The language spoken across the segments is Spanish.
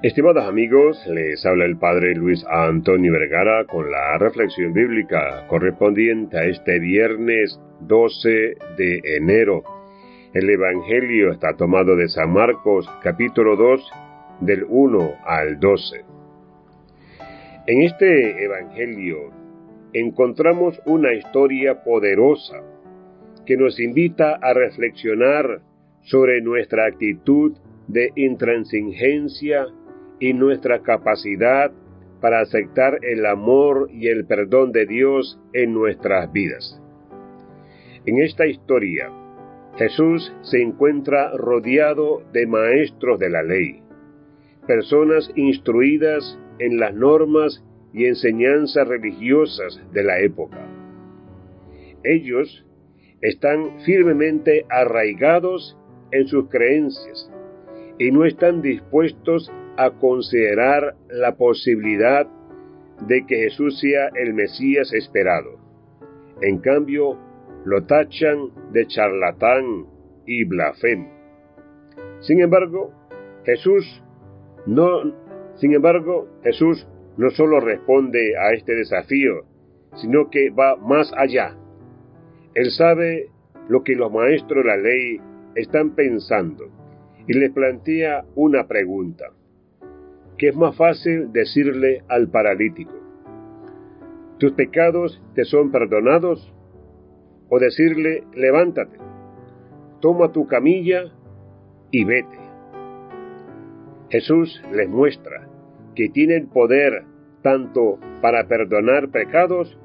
Estimados amigos, les habla el Padre Luis Antonio Vergara con la reflexión bíblica correspondiente a este viernes 12 de enero. El Evangelio está tomado de San Marcos capítulo 2 del 1 al 12. En este Evangelio encontramos una historia poderosa que nos invita a reflexionar sobre nuestra actitud de intransigencia y nuestra capacidad para aceptar el amor y el perdón de Dios en nuestras vidas. En esta historia, Jesús se encuentra rodeado de maestros de la ley, personas instruidas en las normas y enseñanzas religiosas de la época. Ellos están firmemente arraigados en sus creencias y no están dispuestos a considerar la posibilidad de que Jesús sea el Mesías esperado. En cambio, lo tachan de charlatán y blasfemo. Sin embargo, Jesús no, sin embargo, Jesús no solo responde a este desafío, sino que va más allá. Él sabe lo que los maestros de la ley están pensando y les plantea una pregunta que es más fácil decirle al paralítico, ¿tus pecados te son perdonados? O decirle, levántate, toma tu camilla y vete. Jesús les muestra que tiene poder tanto para perdonar pecados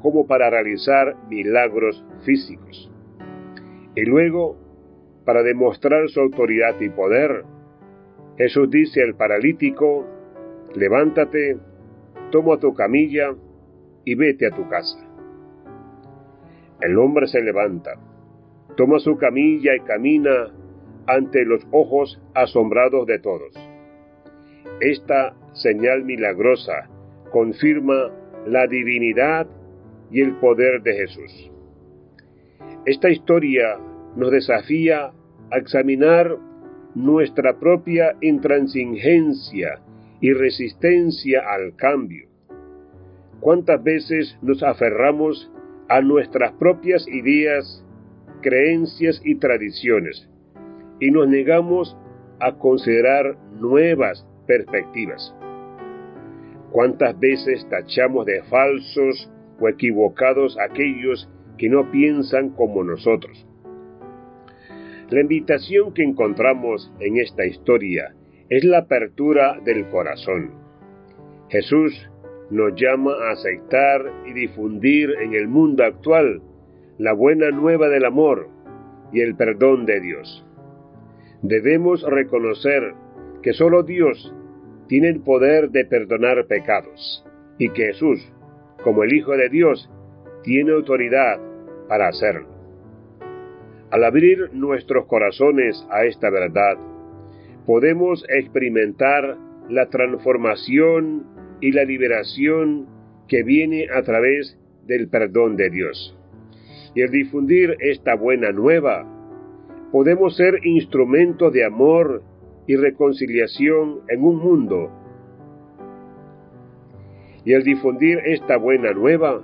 como para realizar milagros físicos. Y luego, para demostrar su autoridad y poder, Jesús dice al paralítico, levántate, toma tu camilla y vete a tu casa. El hombre se levanta, toma su camilla y camina ante los ojos asombrados de todos. Esta señal milagrosa confirma la divinidad y el poder de Jesús. Esta historia nos desafía a examinar nuestra propia intransigencia y resistencia al cambio. ¿Cuántas veces nos aferramos a nuestras propias ideas, creencias y tradiciones y nos negamos a considerar nuevas perspectivas? ¿Cuántas veces tachamos de falsos o equivocados aquellos que no piensan como nosotros? La invitación que encontramos en esta historia es la apertura del corazón. Jesús nos llama a aceptar y difundir en el mundo actual la buena nueva del amor y el perdón de Dios. Debemos reconocer que solo Dios tiene el poder de perdonar pecados y que Jesús, como el Hijo de Dios, tiene autoridad para hacerlo. Al abrir nuestros corazones a esta verdad, podemos experimentar la transformación y la liberación que viene a través del perdón de Dios. Y al difundir esta buena nueva, podemos ser instrumentos de amor y reconciliación en un mundo. Y al difundir esta buena nueva,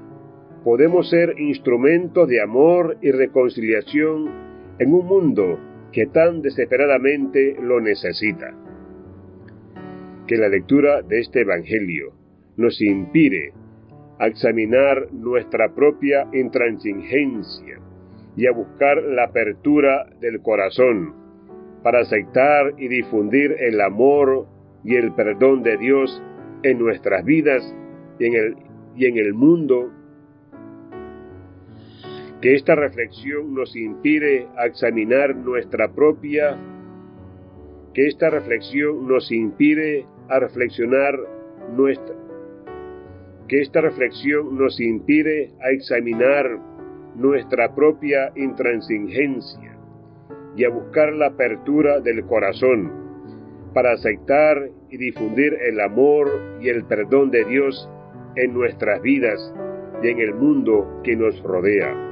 podemos ser instrumentos de amor y reconciliación en un mundo que tan desesperadamente lo necesita. Que la lectura de este Evangelio nos inspire a examinar nuestra propia intransigencia y a buscar la apertura del corazón para aceptar y difundir el amor y el perdón de Dios en nuestras vidas y en el, y en el mundo que esta reflexión nos inspire a examinar nuestra propia, que esta reflexión nos inspire a reflexionar nuestra, que esta reflexión nos inspire a examinar nuestra propia intransigencia y a buscar la apertura del corazón para aceptar y difundir el amor y el perdón de Dios en nuestras vidas y en el mundo que nos rodea.